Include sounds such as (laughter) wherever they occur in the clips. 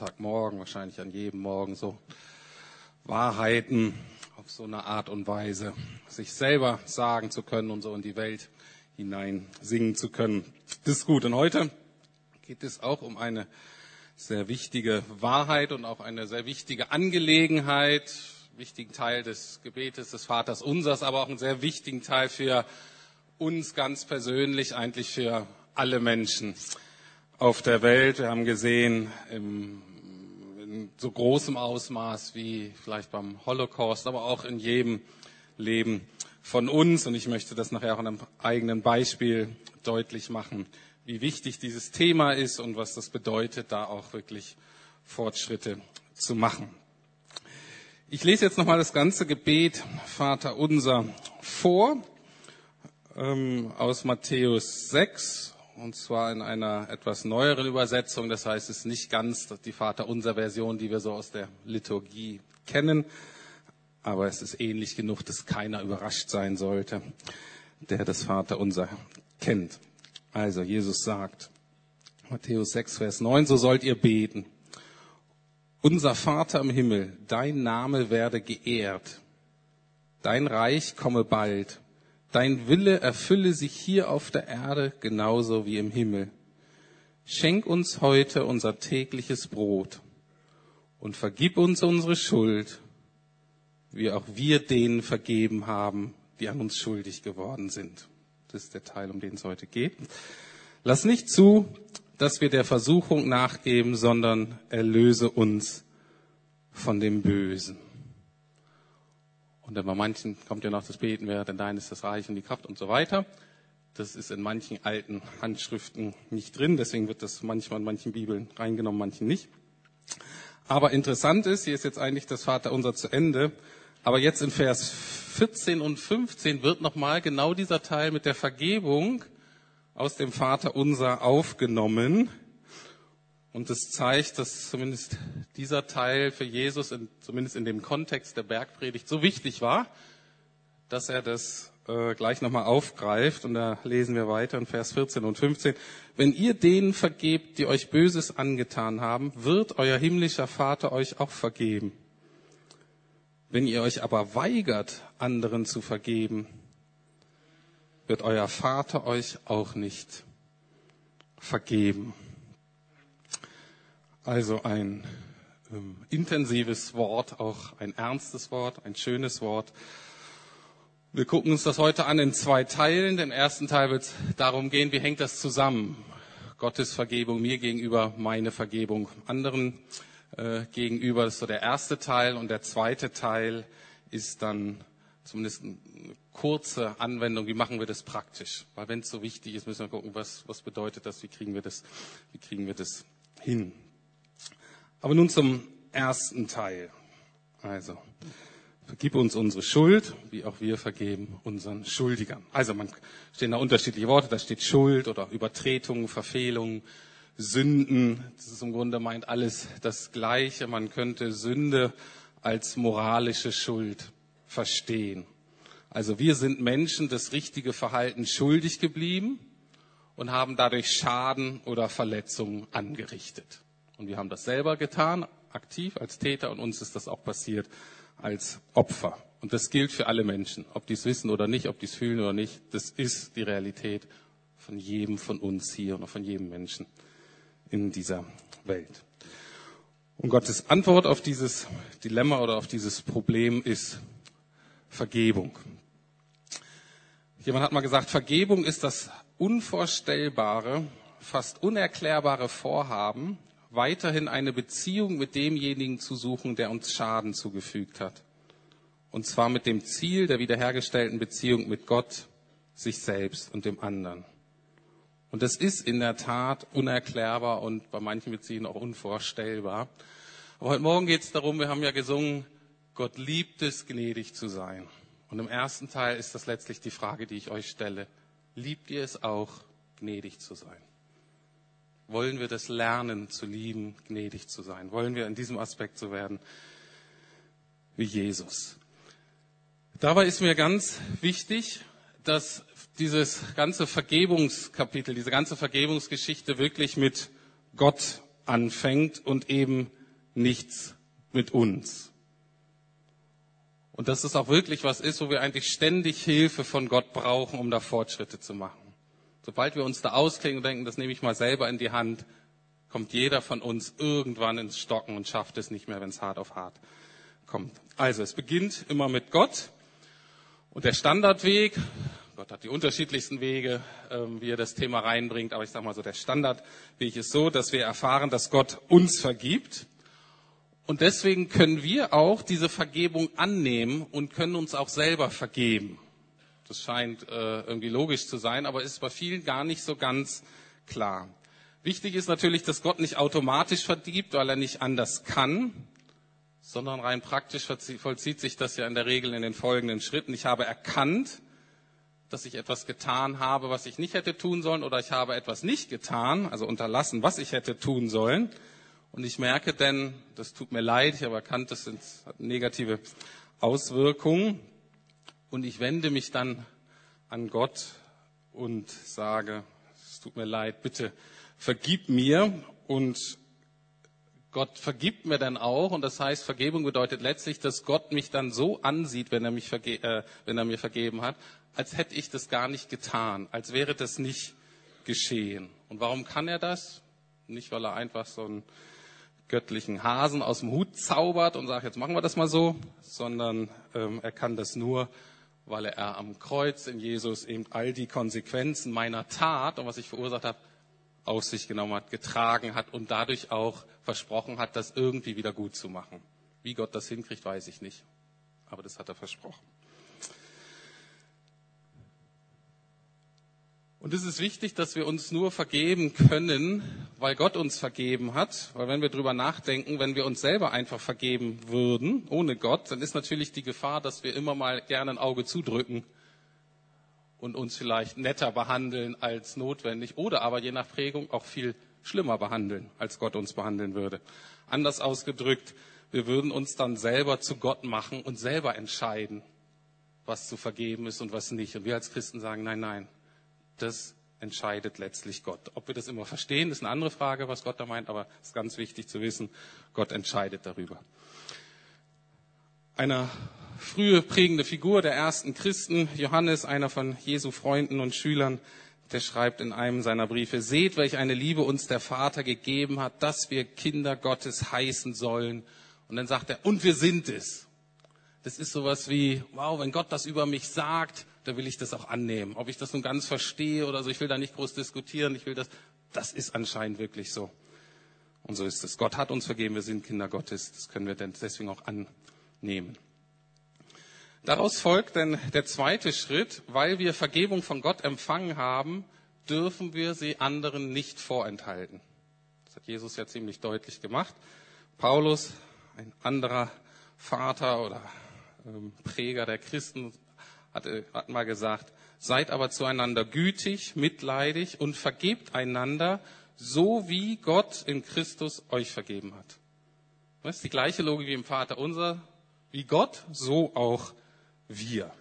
Sonntagmorgen, wahrscheinlich an jedem Morgen so Wahrheiten auf so eine Art und Weise, sich selber sagen zu können und so in die Welt hinein singen zu können. Das ist gut. Und heute geht es auch um eine sehr wichtige Wahrheit und auch eine sehr wichtige Angelegenheit, wichtigen Teil des Gebetes des Vaters Unsers, aber auch einen sehr wichtigen Teil für uns ganz persönlich, eigentlich für alle Menschen auf der Welt. Wir haben gesehen, im, in so großem Ausmaß wie vielleicht beim Holocaust, aber auch in jedem Leben von uns. Und ich möchte das nachher auch an einem eigenen Beispiel deutlich machen, wie wichtig dieses Thema ist und was das bedeutet, da auch wirklich Fortschritte zu machen. Ich lese jetzt nochmal das ganze Gebet Vater unser vor ähm, aus Matthäus 6 und zwar in einer etwas neueren Übersetzung. Das heißt, es ist nicht ganz die Vaterunser Version, die wir so aus der Liturgie kennen, aber es ist ähnlich genug, dass keiner überrascht sein sollte, der das Vaterunser kennt. Also Jesus sagt, Matthäus 6, Vers 9, so sollt ihr beten. Unser Vater im Himmel, dein Name werde geehrt, dein Reich komme bald Dein Wille erfülle sich hier auf der Erde genauso wie im Himmel. Schenk uns heute unser tägliches Brot und vergib uns unsere Schuld, wie auch wir denen vergeben haben, die an uns schuldig geworden sind. Das ist der Teil, um den es heute geht. Lass nicht zu, dass wir der Versuchung nachgeben, sondern erlöse uns von dem Bösen. Und bei manchen kommt ja noch das Beten, wer denn dein ist das Reich und die Kraft und so weiter. Das ist in manchen alten Handschriften nicht drin, deswegen wird das manchmal in manchen Bibeln reingenommen, manchen nicht. Aber interessant ist, hier ist jetzt eigentlich das Vaterunser zu Ende, aber jetzt in Vers 14 und 15 wird nochmal genau dieser Teil mit der Vergebung aus dem Vaterunser aufgenommen. Und es zeigt, dass zumindest dieser Teil für Jesus, in, zumindest in dem Kontext der Bergpredigt, so wichtig war, dass er das äh, gleich nochmal aufgreift. Und da lesen wir weiter in Vers 14 und 15. Wenn ihr denen vergebt, die euch Böses angetan haben, wird euer himmlischer Vater euch auch vergeben. Wenn ihr euch aber weigert, anderen zu vergeben, wird euer Vater euch auch nicht vergeben. Also ein ähm, intensives Wort, auch ein ernstes Wort, ein schönes Wort. Wir gucken uns das heute an in zwei Teilen. Den ersten Teil wird es darum gehen, wie hängt das zusammen? Gottes Vergebung mir gegenüber, meine Vergebung anderen äh, gegenüber. Das ist so der erste Teil. Und der zweite Teil ist dann zumindest eine kurze Anwendung. Wie machen wir das praktisch? Weil wenn es so wichtig ist, müssen wir gucken, was, was bedeutet das? Wie kriegen wir das? Wie kriegen wir das hin? Aber nun zum ersten Teil. Also, vergib uns unsere Schuld, wie auch wir vergeben unseren Schuldigern. Also, man stehen da unterschiedliche Worte. Da steht Schuld oder Übertretung, Verfehlung, Sünden. Das ist im Grunde meint alles das Gleiche. Man könnte Sünde als moralische Schuld verstehen. Also wir sind Menschen das richtige Verhalten schuldig geblieben und haben dadurch Schaden oder Verletzungen angerichtet. Und wir haben das selber getan, aktiv als Täter, und uns ist das auch passiert als Opfer. Und das gilt für alle Menschen, ob die es wissen oder nicht, ob die es fühlen oder nicht. Das ist die Realität von jedem von uns hier und von jedem Menschen in dieser Welt. Und Gottes Antwort auf dieses Dilemma oder auf dieses Problem ist Vergebung. Jemand hat mal gesagt, Vergebung ist das unvorstellbare, fast unerklärbare Vorhaben, weiterhin eine Beziehung mit demjenigen zu suchen, der uns Schaden zugefügt hat. Und zwar mit dem Ziel der wiederhergestellten Beziehung mit Gott, sich selbst und dem anderen. Und das ist in der Tat unerklärbar und bei manchen Beziehungen auch unvorstellbar. Aber heute Morgen geht es darum, wir haben ja gesungen, Gott liebt es, gnädig zu sein. Und im ersten Teil ist das letztlich die Frage, die ich euch stelle. Liebt ihr es auch, gnädig zu sein? Wollen wir das lernen zu lieben, gnädig zu sein? Wollen wir in diesem Aspekt so werden wie Jesus? Dabei ist mir ganz wichtig, dass dieses ganze Vergebungskapitel, diese ganze Vergebungsgeschichte wirklich mit Gott anfängt und eben nichts mit uns. Und dass es auch wirklich was ist, wo wir eigentlich ständig Hilfe von Gott brauchen, um da Fortschritte zu machen. Sobald wir uns da ausklingen und denken, das nehme ich mal selber in die Hand, kommt jeder von uns irgendwann ins Stocken und schafft es nicht mehr, wenn es hart auf hart kommt. Also, es beginnt immer mit Gott. Und der Standardweg, Gott hat die unterschiedlichsten Wege, ähm, wie er das Thema reinbringt, aber ich sage mal so, der Standardweg ist so, dass wir erfahren, dass Gott uns vergibt. Und deswegen können wir auch diese Vergebung annehmen und können uns auch selber vergeben. Das scheint äh, irgendwie logisch zu sein, aber ist bei vielen gar nicht so ganz klar. Wichtig ist natürlich, dass Gott nicht automatisch vergibt, weil er nicht anders kann, sondern rein praktisch vollzieht sich das ja in der Regel in den folgenden Schritten. Ich habe erkannt, dass ich etwas getan habe, was ich nicht hätte tun sollen, oder ich habe etwas nicht getan, also unterlassen, was ich hätte tun sollen. Und ich merke denn, das tut mir leid, ich habe erkannt, das sind negative Auswirkungen. Und ich wende mich dann an Gott und sage, es tut mir leid, bitte vergib mir und Gott vergibt mir dann auch und das heißt, Vergebung bedeutet letztlich, dass Gott mich dann so ansieht, wenn er, mich äh, wenn er mir vergeben hat, als hätte ich das gar nicht getan, als wäre das nicht geschehen. Und warum kann er das? Nicht, weil er einfach so einen göttlichen Hasen aus dem Hut zaubert und sagt, jetzt machen wir das mal so, sondern ähm, er kann das nur, weil er am Kreuz in Jesus eben all die Konsequenzen meiner Tat und was ich verursacht habe, auf sich genommen hat, getragen hat und dadurch auch versprochen hat, das irgendwie wieder gut zu machen. Wie Gott das hinkriegt, weiß ich nicht. Aber das hat er versprochen. Und es ist wichtig, dass wir uns nur vergeben können, weil Gott uns vergeben hat. Weil wenn wir drüber nachdenken, wenn wir uns selber einfach vergeben würden, ohne Gott, dann ist natürlich die Gefahr, dass wir immer mal gerne ein Auge zudrücken und uns vielleicht netter behandeln als notwendig oder aber je nach Prägung auch viel schlimmer behandeln, als Gott uns behandeln würde. Anders ausgedrückt, wir würden uns dann selber zu Gott machen und selber entscheiden, was zu vergeben ist und was nicht. Und wir als Christen sagen, nein, nein, das entscheidet letztlich Gott. Ob wir das immer verstehen, ist eine andere Frage, was Gott da meint, aber es ist ganz wichtig zu wissen, Gott entscheidet darüber. Einer frühe prägende Figur der ersten Christen, Johannes, einer von Jesu Freunden und Schülern, der schreibt in einem seiner Briefe, seht, welch eine Liebe uns der Vater gegeben hat, dass wir Kinder Gottes heißen sollen. Und dann sagt er, und wir sind es. Das ist sowas wie, wow, wenn Gott das über mich sagt, dann will ich das auch annehmen. Ob ich das nun ganz verstehe oder so, ich will da nicht groß diskutieren, ich will das, das ist anscheinend wirklich so. Und so ist es. Gott hat uns vergeben, wir sind Kinder Gottes, das können wir denn deswegen auch annehmen. Daraus folgt dann der zweite Schritt, weil wir Vergebung von Gott empfangen haben, dürfen wir sie anderen nicht vorenthalten. Das hat Jesus ja ziemlich deutlich gemacht. Paulus, ein anderer Vater oder ähm, Präger der Christen, hat, hat mal gesagt, seid aber zueinander gütig, mitleidig und vergebt einander, so wie Gott in Christus euch vergeben hat. Das ist die gleiche Logik wie im Vater unser, wie Gott, so auch wir.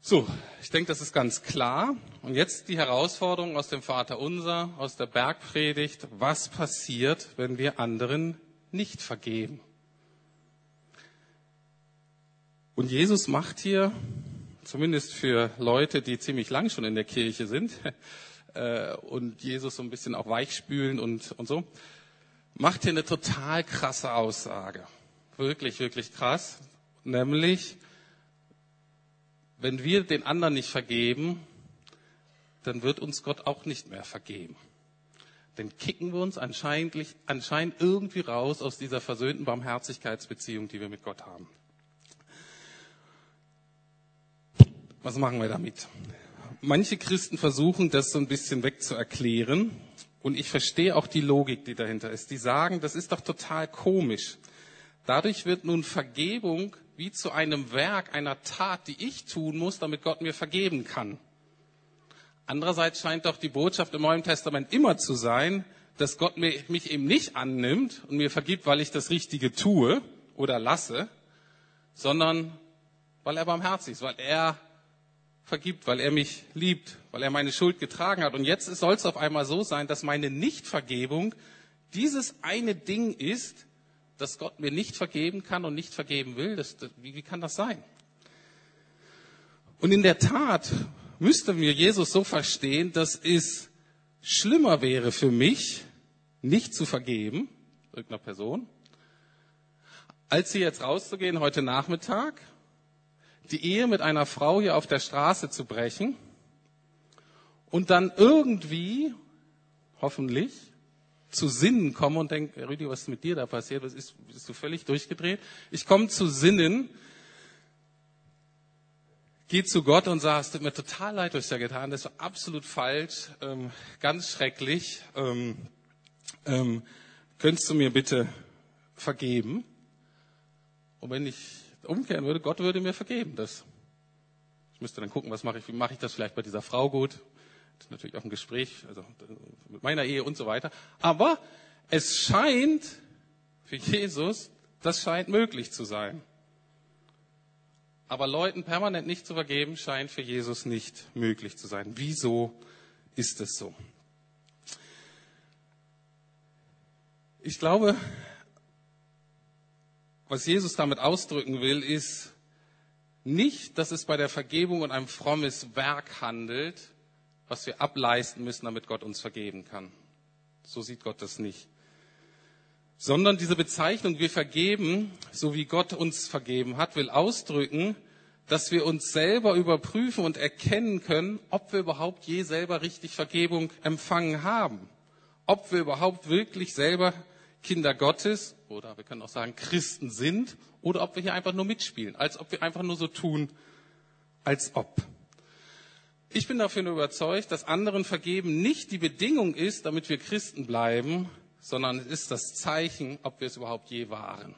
So, ich denke, das ist ganz klar. Und jetzt die Herausforderung aus dem Vater Unser, aus der Bergpredigt. Was passiert, wenn wir anderen nicht vergeben? Und Jesus macht hier, zumindest für Leute, die ziemlich lang schon in der Kirche sind (laughs) äh, und Jesus so ein bisschen auch weichspülen und, und so, macht hier eine total krasse Aussage. Wirklich, wirklich krass nämlich, wenn wir den anderen nicht vergeben, dann wird uns Gott auch nicht mehr vergeben. Dann kicken wir uns anscheinend, anscheinend irgendwie raus aus dieser versöhnten Barmherzigkeitsbeziehung, die wir mit Gott haben. Was machen wir damit? Manche Christen versuchen, das so ein bisschen wegzuerklären. Und ich verstehe auch die Logik, die dahinter ist. Die sagen, das ist doch total komisch. Dadurch wird nun Vergebung wie zu einem Werk, einer Tat, die ich tun muss, damit Gott mir vergeben kann. Andererseits scheint doch die Botschaft im Neuen Testament immer zu sein, dass Gott mich eben nicht annimmt und mir vergibt, weil ich das Richtige tue oder lasse, sondern weil er barmherzig ist, weil er vergibt, weil er mich liebt, weil er meine Schuld getragen hat. Und jetzt soll es auf einmal so sein, dass meine Nichtvergebung dieses eine Ding ist, dass Gott mir nicht vergeben kann und nicht vergeben will. Das, das, wie, wie kann das sein? Und in der Tat müsste mir Jesus so verstehen, dass es schlimmer wäre für mich, nicht zu vergeben, irgendeiner Person, als hier jetzt rauszugehen heute Nachmittag, die Ehe mit einer Frau hier auf der Straße zu brechen und dann irgendwie, hoffentlich, zu Sinnen komme und denke, Rüdi, was ist mit dir da passiert? Was ist, bist du völlig durchgedreht? Ich komme zu Sinnen, gehe zu Gott und sage, es tut mir total leid, was ich da getan das war absolut falsch, ähm, ganz schrecklich. Ähm, ähm, könntest du mir bitte vergeben? Und wenn ich umkehren würde, Gott würde mir vergeben. Das, ich müsste dann gucken, was mache ich, wie mache ich das vielleicht bei dieser Frau gut? Natürlich auch ein Gespräch, also mit meiner Ehe und so weiter. Aber es scheint für Jesus, das scheint möglich zu sein. Aber Leuten permanent nicht zu vergeben, scheint für Jesus nicht möglich zu sein. Wieso ist es so? Ich glaube, was Jesus damit ausdrücken will, ist nicht, dass es bei der Vergebung und einem frommes Werk handelt, was wir ableisten müssen, damit Gott uns vergeben kann. So sieht Gott das nicht. Sondern diese Bezeichnung, wir vergeben, so wie Gott uns vergeben hat, will ausdrücken, dass wir uns selber überprüfen und erkennen können, ob wir überhaupt je selber richtig Vergebung empfangen haben. Ob wir überhaupt wirklich selber Kinder Gottes oder wir können auch sagen Christen sind oder ob wir hier einfach nur mitspielen, als ob wir einfach nur so tun, als ob. Ich bin dafür nur überzeugt, dass anderen vergeben nicht die Bedingung ist, damit wir Christen bleiben, sondern es ist das Zeichen, ob wir es überhaupt je waren.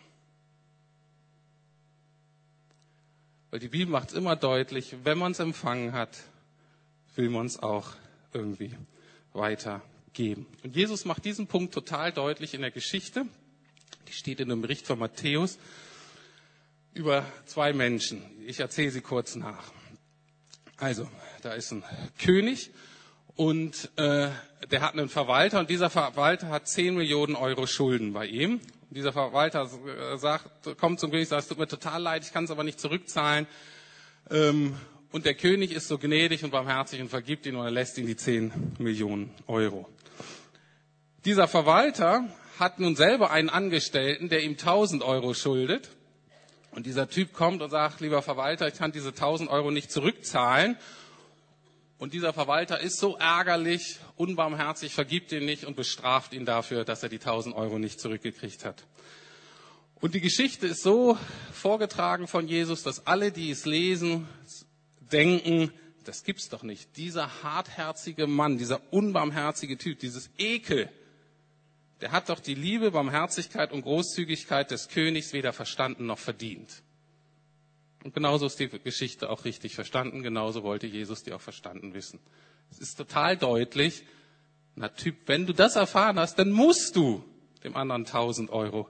Weil die Bibel macht es immer deutlich, wenn man es empfangen hat, will man es auch irgendwie weiter geben. Und Jesus macht diesen Punkt total deutlich in der Geschichte. Die steht in dem Bericht von Matthäus über zwei Menschen. Ich erzähle sie kurz nach. Also, da ist ein König und äh, der hat einen Verwalter und dieser Verwalter hat 10 Millionen Euro Schulden bei ihm. Und dieser Verwalter äh, sagt, kommt zum König, sagt, es tut mir total leid, ich kann es aber nicht zurückzahlen. Ähm, und der König ist so gnädig und barmherzig und vergibt ihn und er lässt ihn die 10 Millionen Euro. Dieser Verwalter hat nun selber einen Angestellten, der ihm 1000 Euro schuldet. Und dieser Typ kommt und sagt, lieber Verwalter, ich kann diese 1000 Euro nicht zurückzahlen. Und dieser Verwalter ist so ärgerlich, unbarmherzig, vergibt ihn nicht und bestraft ihn dafür, dass er die 1000 Euro nicht zurückgekriegt hat. Und die Geschichte ist so vorgetragen von Jesus, dass alle, die es lesen, denken, das gibt's doch nicht. Dieser hartherzige Mann, dieser unbarmherzige Typ, dieses Ekel, der hat doch die Liebe, Barmherzigkeit und Großzügigkeit des Königs weder verstanden noch verdient. Und genauso ist die Geschichte auch richtig verstanden, genauso wollte Jesus die auch verstanden wissen. Es ist total deutlich, na Typ, wenn du das erfahren hast, dann musst du dem anderen 1000 Euro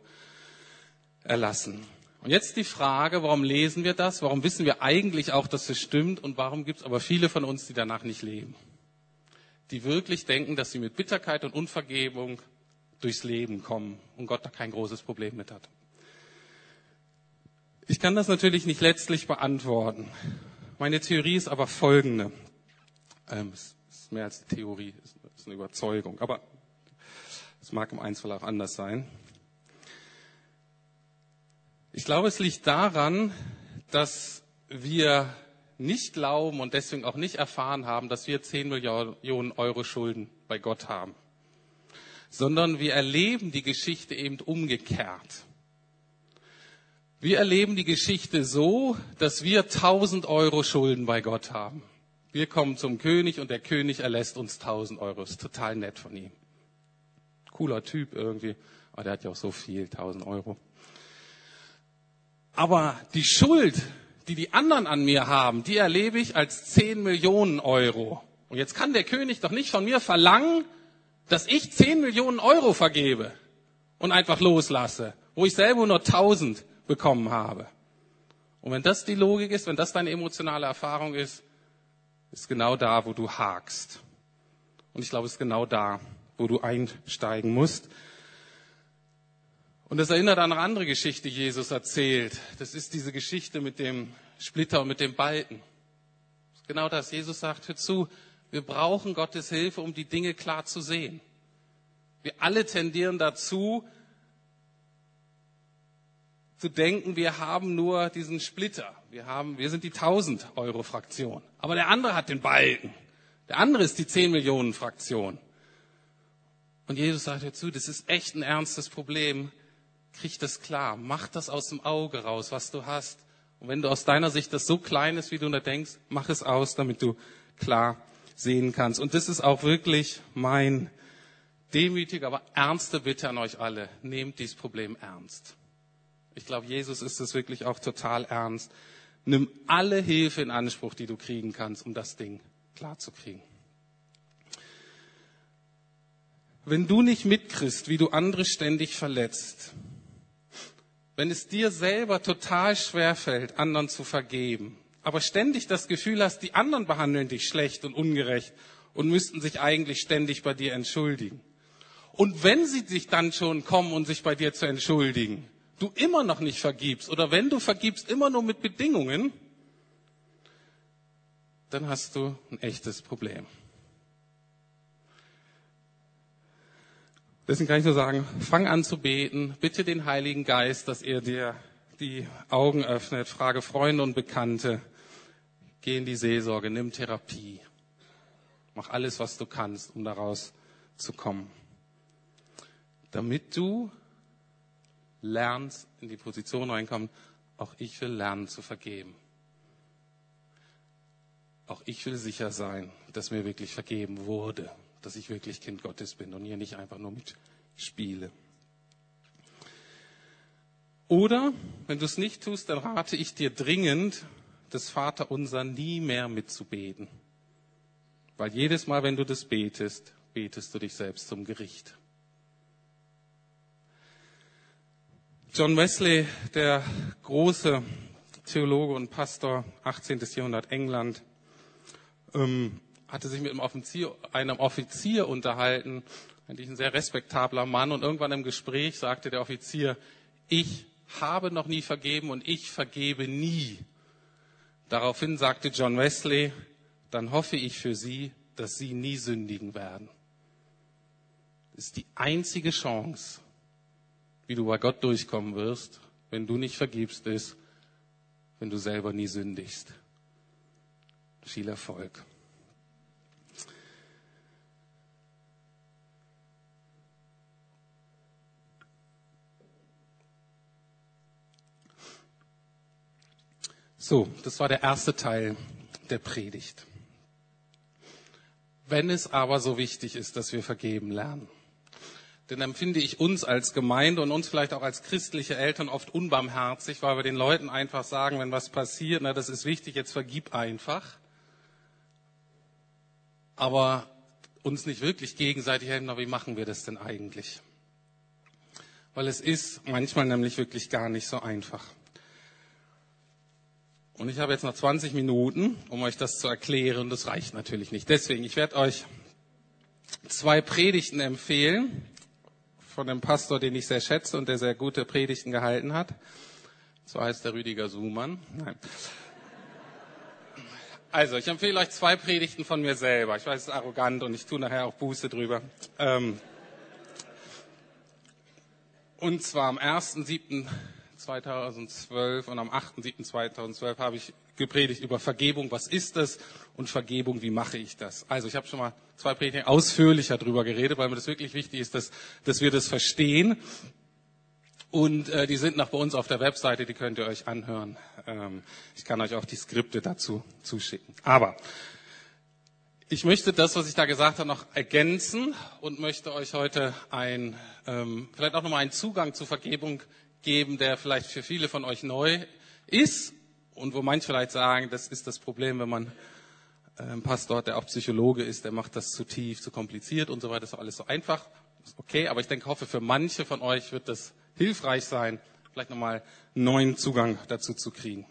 erlassen. Und jetzt die Frage, warum lesen wir das? Warum wissen wir eigentlich auch, dass es stimmt? Und warum gibt es aber viele von uns, die danach nicht leben? Die wirklich denken, dass sie mit Bitterkeit und Unvergebung durchs Leben kommen und Gott da kein großes Problem mit hat. Ich kann das natürlich nicht letztlich beantworten. Meine Theorie ist aber folgende. Ähm, es ist mehr als Theorie, es ist eine Überzeugung. Aber es mag im Einzelfall auch anders sein. Ich glaube, es liegt daran, dass wir nicht glauben und deswegen auch nicht erfahren haben, dass wir 10 Millionen Euro Schulden bei Gott haben sondern wir erleben die Geschichte eben umgekehrt. Wir erleben die Geschichte so, dass wir 1000 Euro Schulden bei Gott haben. Wir kommen zum König und der König erlässt uns 1000 Euro. Ist total nett von ihm. Cooler Typ irgendwie. Aber der hat ja auch so viel, 1000 Euro. Aber die Schuld, die die anderen an mir haben, die erlebe ich als 10 Millionen Euro. Und jetzt kann der König doch nicht von mir verlangen, dass ich 10 Millionen Euro vergebe und einfach loslasse, wo ich selber nur 1000 bekommen habe. Und wenn das die Logik ist, wenn das deine emotionale Erfahrung ist, ist genau da, wo du hakst. Und ich glaube, es ist genau da, wo du einsteigen musst. Und das erinnert an eine andere Geschichte, die Jesus erzählt. Das ist diese Geschichte mit dem Splitter und mit dem Balken. Genau das. Jesus sagt, hör zu, wir brauchen Gottes Hilfe, um die Dinge klar zu sehen. Wir alle tendieren dazu, zu denken, wir haben nur diesen Splitter. Wir haben, wir sind die 1000 Euro Fraktion. Aber der andere hat den Balken. Der andere ist die 10 Millionen Fraktion. Und Jesus sagt dazu, das ist echt ein ernstes Problem. Krieg das klar. Mach das aus dem Auge raus, was du hast. Und wenn du aus deiner Sicht das so klein ist, wie du da denkst, mach es aus, damit du klar sehen kannst. Und das ist auch wirklich mein demütige, aber ernste Bitte an euch alle. Nehmt dieses Problem ernst. Ich glaube, Jesus ist es wirklich auch total ernst. Nimm alle Hilfe in Anspruch, die du kriegen kannst, um das Ding klar zu kriegen. Wenn du nicht mitkriegst, wie du andere ständig verletzt, wenn es dir selber total schwer fällt, anderen zu vergeben, aber ständig das Gefühl hast, die anderen behandeln dich schlecht und ungerecht und müssten sich eigentlich ständig bei dir entschuldigen. Und wenn sie sich dann schon kommen und sich bei dir zu entschuldigen, du immer noch nicht vergibst oder wenn du vergibst, immer nur mit Bedingungen, dann hast du ein echtes Problem. Deswegen kann ich nur sagen, fang an zu beten, bitte den Heiligen Geist, dass er dir die Augen öffnet, frage Freunde und Bekannte, geh in die Seelsorge, nimm Therapie, mach alles, was du kannst, um daraus zu kommen. Damit du lernst, in die Position reinkommen, auch ich will lernen zu vergeben. Auch ich will sicher sein, dass mir wirklich vergeben wurde, dass ich wirklich Kind Gottes bin und hier nicht einfach nur mitspiele. Oder, wenn du es nicht tust, dann rate ich dir dringend, das Vaterunser nie mehr mitzubeten. Weil jedes Mal, wenn du das betest, betest du dich selbst zum Gericht. John Wesley, der große Theologe und Pastor, 18. Jahrhundert England, ähm, hatte sich mit einem Offizier, einem Offizier unterhalten, eigentlich ein sehr respektabler Mann, und irgendwann im Gespräch sagte der Offizier, ich habe noch nie vergeben und ich vergebe nie. Daraufhin sagte John Wesley, dann hoffe ich für Sie, dass Sie nie sündigen werden. Das ist die einzige Chance, wie du bei Gott durchkommen wirst, wenn du nicht vergibst, ist, wenn du selber nie sündigst. Viel Erfolg. So, das war der erste Teil der Predigt. Wenn es aber so wichtig ist, dass wir vergeben lernen, dann empfinde ich uns als Gemeinde und uns vielleicht auch als christliche Eltern oft unbarmherzig, weil wir den Leuten einfach sagen, wenn was passiert, na, das ist wichtig, jetzt vergib einfach. Aber uns nicht wirklich gegenseitig helfen, na, wie machen wir das denn eigentlich? Weil es ist manchmal nämlich wirklich gar nicht so einfach. Und ich habe jetzt noch 20 Minuten, um euch das zu erklären. Das reicht natürlich nicht. Deswegen, ich werde euch zwei Predigten empfehlen von einem Pastor, den ich sehr schätze und der sehr gute Predigten gehalten hat. So heißt der Rüdiger Suhmann. Nein. Also, ich empfehle euch zwei Predigten von mir selber. Ich weiß, es ist arrogant und ich tue nachher auch Buße drüber. Ähm, und zwar am 1.7.2012 und am 8.7.2012 habe ich gepredigt über Vergebung. Was ist das? Und Vergebung, wie mache ich das? Also ich habe schon mal zwei Predigten ausführlicher darüber geredet, weil mir das wirklich wichtig ist, dass, dass wir das verstehen. Und äh, die sind noch bei uns auf der Webseite, die könnt ihr euch anhören. Ähm, ich kann euch auch die Skripte dazu zuschicken. Aber ich möchte das, was ich da gesagt habe, noch ergänzen und möchte euch heute ein, ähm, vielleicht auch nochmal einen Zugang zur Vergebung geben, der vielleicht für viele von euch neu ist und wo manche vielleicht sagen, das ist das Problem, wenn man äh, ein Pastor, der auch Psychologe ist, der macht das zu tief, zu kompliziert und so weiter, das ist alles so einfach. Okay, aber ich denke, hoffe, für manche von euch wird das hilfreich sein, vielleicht nochmal einen neuen Zugang dazu zu kriegen.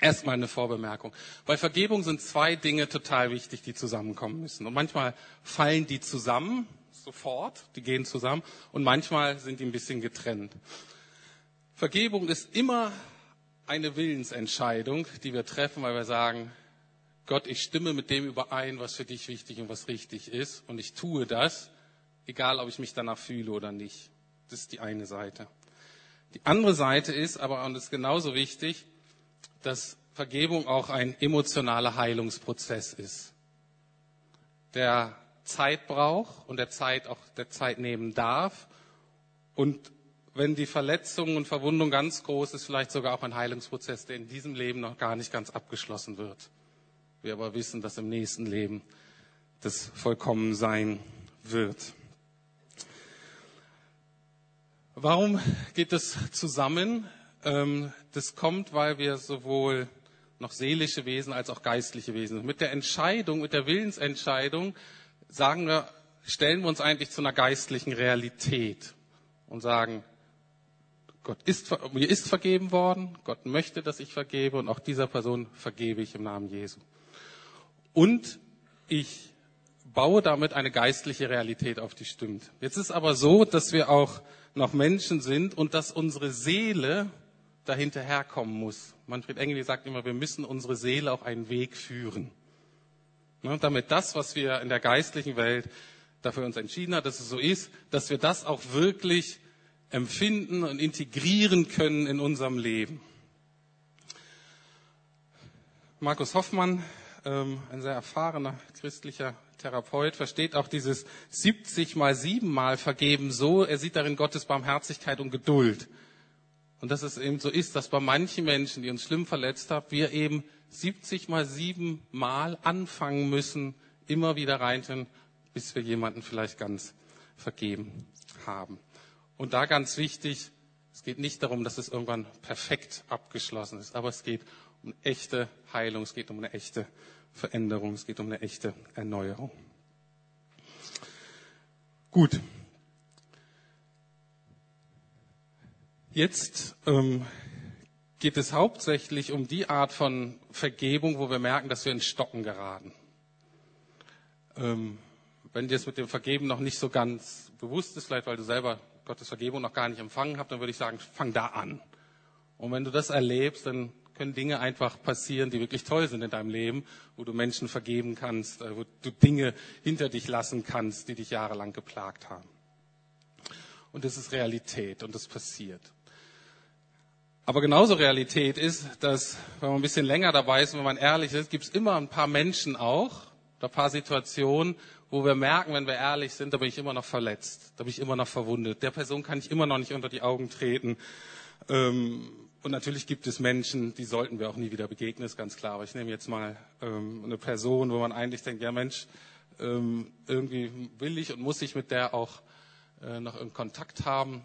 Erstmal eine Vorbemerkung. Bei Vergebung sind zwei Dinge total wichtig, die zusammenkommen müssen. Und manchmal fallen die zusammen, sofort, die gehen zusammen und manchmal sind die ein bisschen getrennt. Vergebung ist immer eine Willensentscheidung, die wir treffen, weil wir sagen, Gott, ich stimme mit dem überein, was für dich wichtig und was richtig ist und ich tue das, egal ob ich mich danach fühle oder nicht. Das ist die eine Seite. Die andere Seite ist aber, und das ist genauso wichtig, dass Vergebung auch ein emotionaler Heilungsprozess ist, der Zeit braucht und der Zeit auch der Zeit nehmen darf. Und wenn die Verletzung und Verwundung ganz groß ist, vielleicht sogar auch ein Heilungsprozess, der in diesem Leben noch gar nicht ganz abgeschlossen wird. Wir aber wissen, dass im nächsten Leben das vollkommen sein wird. Warum geht das zusammen? Ähm, das kommt, weil wir sowohl noch seelische Wesen als auch geistliche Wesen sind. Mit der Entscheidung, mit der Willensentscheidung sagen wir, stellen wir uns eigentlich zu einer geistlichen Realität und sagen, Gott ist, mir ist vergeben worden, Gott möchte, dass ich vergebe und auch dieser Person vergebe ich im Namen Jesu. Und ich baue damit eine geistliche Realität auf, die stimmt. Jetzt ist aber so, dass wir auch noch Menschen sind und dass unsere Seele dahinterherkommen muss. Manfred Engel sagt immer, wir müssen unsere Seele auf einen Weg führen. Ne, damit das, was wir in der geistlichen Welt dafür uns entschieden hat, dass es so ist, dass wir das auch wirklich empfinden und integrieren können in unserem Leben. Markus Hoffmann, ähm, ein sehr erfahrener christlicher Therapeut, versteht auch dieses 70 mal 7 mal vergeben so, er sieht darin Gottes Barmherzigkeit und Geduld. Und dass es eben so ist, dass bei manchen Menschen, die uns schlimm verletzt haben, wir eben 70 mal 7 mal anfangen müssen, immer wieder reintun, bis wir jemanden vielleicht ganz vergeben haben. Und da ganz wichtig, es geht nicht darum, dass es irgendwann perfekt abgeschlossen ist, aber es geht um echte Heilung, es geht um eine echte Veränderung, es geht um eine echte Erneuerung. Gut. Jetzt ähm, geht es hauptsächlich um die Art von Vergebung, wo wir merken, dass wir in Stocken geraten. Ähm, wenn dir es mit dem Vergeben noch nicht so ganz bewusst ist, vielleicht weil du selber Gottes Vergebung noch gar nicht empfangen hast, dann würde ich sagen, fang da an. Und wenn du das erlebst, dann können Dinge einfach passieren, die wirklich toll sind in deinem Leben, wo du Menschen vergeben kannst, äh, wo du Dinge hinter dich lassen kannst, die dich jahrelang geplagt haben. Und das ist Realität und das passiert. Aber genauso Realität ist, dass, wenn man ein bisschen länger dabei ist, wenn man ehrlich ist, gibt es immer ein paar Menschen auch, ein paar Situationen, wo wir merken, wenn wir ehrlich sind, da bin ich immer noch verletzt, da bin ich immer noch verwundet. Der Person kann ich immer noch nicht unter die Augen treten. Ähm, und natürlich gibt es Menschen, die sollten wir auch nie wieder begegnen, ist ganz klar. Aber ich nehme jetzt mal ähm, eine Person, wo man eigentlich denkt, ja Mensch, ähm, irgendwie will ich und muss ich mit der auch äh, noch in Kontakt haben.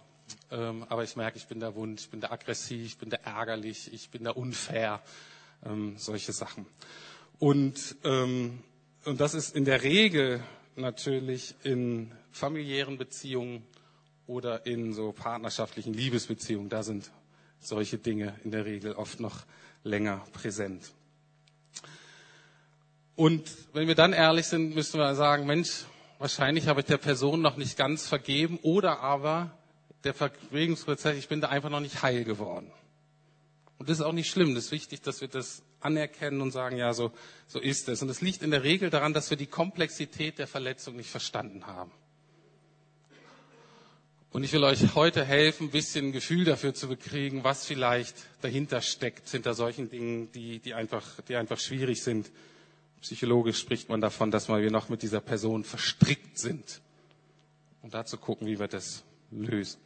Aber ich merke, ich bin da wund, ich bin da aggressiv, ich bin da ärgerlich, ich bin da unfair, solche Sachen. Und, und das ist in der Regel natürlich in familiären Beziehungen oder in so partnerschaftlichen Liebesbeziehungen. Da sind solche Dinge in der Regel oft noch länger präsent. Und wenn wir dann ehrlich sind, müssen wir sagen, Mensch, wahrscheinlich habe ich der Person noch nicht ganz vergeben oder aber der Vergebungsprozess, ich bin da einfach noch nicht heil geworden. Und das ist auch nicht schlimm. Das ist wichtig, dass wir das anerkennen und sagen, ja, so, so ist es. Und es liegt in der Regel daran, dass wir die Komplexität der Verletzung nicht verstanden haben. Und ich will euch heute helfen, ein bisschen ein Gefühl dafür zu bekriegen, was vielleicht dahinter steckt, hinter solchen Dingen, die, die, einfach, die einfach schwierig sind. Psychologisch spricht man davon, dass wir noch mit dieser Person verstrickt sind. Und dazu gucken, wie wir das lösen.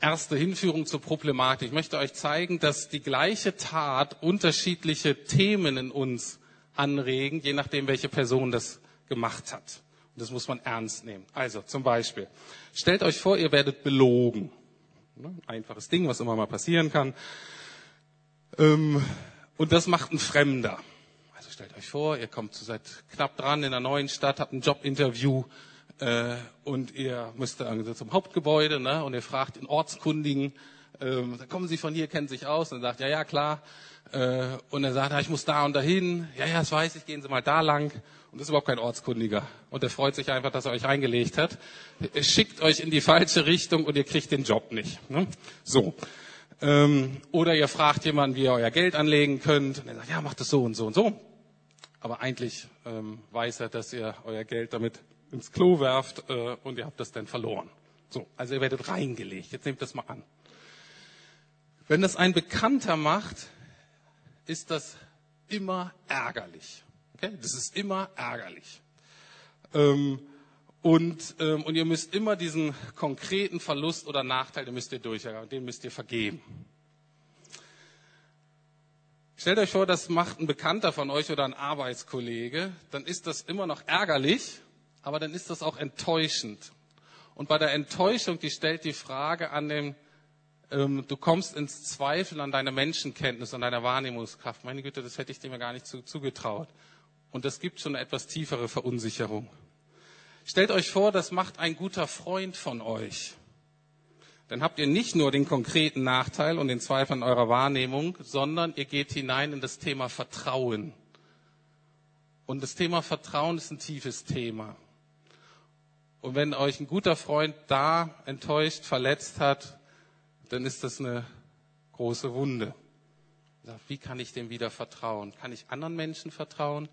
Erste Hinführung zur Problematik. Ich möchte euch zeigen, dass die gleiche Tat unterschiedliche Themen in uns anregen, je nachdem, welche Person das gemacht hat. Und das muss man ernst nehmen. Also zum Beispiel, stellt euch vor, ihr werdet belogen. Einfaches Ding, was immer mal passieren kann. Ähm, und das macht ein Fremder. Also stellt euch vor, ihr kommt seit knapp dran in einer neuen Stadt, habt ein Jobinterview, äh, und ihr müsst also zum Hauptgebäude ne, und ihr fragt den Ortskundigen, dann kommen Sie von hier, kennen sich aus und sagt, ja, ja, klar. Äh, und er sagt, ja, ich muss da und dahin. Ja, ja, das weiß ich, gehen Sie mal da lang. Und das ist überhaupt kein Ortskundiger. Und er freut sich einfach, dass er euch reingelegt hat. Er schickt euch in die falsche Richtung und ihr kriegt den Job nicht. Ne? So. Ähm, oder ihr fragt jemanden, wie ihr euer Geld anlegen könnt. Und er sagt, ja, macht das so und so und so. Aber eigentlich ähm, weiß er, dass ihr euer Geld damit ins Klo werft äh, und ihr habt das dann verloren. So, also ihr werdet reingelegt. Jetzt nehmt das mal an. Wenn das ein Bekannter macht, ist das immer ärgerlich. Okay? Das ist immer ärgerlich. Ähm, und, ähm, und ihr müsst immer diesen konkreten Verlust oder Nachteil, den müsst ihr durchgehen, den müsst ihr vergeben. Stellt euch vor, das macht ein Bekannter von euch oder ein Arbeitskollege, dann ist das immer noch ärgerlich, aber dann ist das auch enttäuschend. Und bei der Enttäuschung, die stellt die Frage an den, ähm, du kommst ins Zweifel an deiner Menschenkenntnis, an deiner Wahrnehmungskraft. Meine Güte, das hätte ich dir mir gar nicht zu, zugetraut. Und das gibt schon eine etwas tiefere Verunsicherung. Stellt euch vor, das macht ein guter Freund von euch. Dann habt ihr nicht nur den konkreten Nachteil und den Zweifel an eurer Wahrnehmung, sondern ihr geht hinein in das Thema Vertrauen. Und das Thema Vertrauen ist ein tiefes Thema. Und wenn euch ein guter Freund da enttäuscht, verletzt hat, dann ist das eine große Wunde. Wie kann ich dem wieder vertrauen? Kann ich anderen Menschen vertrauen?